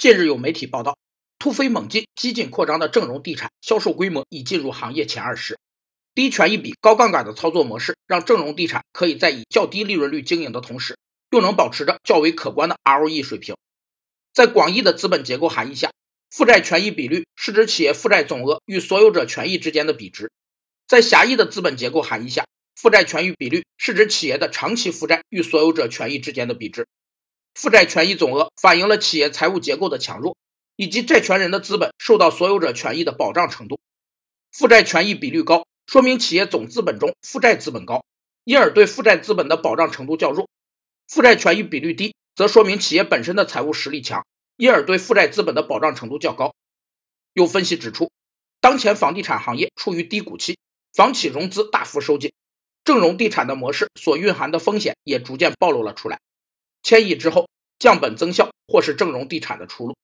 近日有媒体报道，突飞猛进、激进扩张的正荣地产销售规模已进入行业前二十。低权益比、高杠杆的操作模式，让正荣地产可以在以较低利润率经营的同时，又能保持着较为可观的 ROE 水平。在广义的资本结构含义下，负债权益比率是指企业负债总额与所有者权益之间的比值；在狭义的资本结构含义下，负债权益比率是指企业的长期负债与所有者权益之间的比值。负债权益总额反映了企业财务结构的强弱，以及债权人的资本受到所有者权益的保障程度。负债权益比率高。说明企业总资本中负债资本高，因而对负债资本的保障程度较弱；负债权益比率低，则说明企业本身的财务实力强，因而对负债资本的保障程度较高。有分析指出，当前房地产行业处于低谷期，房企融资大幅收紧，正融地产的模式所蕴含的风险也逐渐暴露了出来。千亿之后，降本增效或是正荣地产的出路。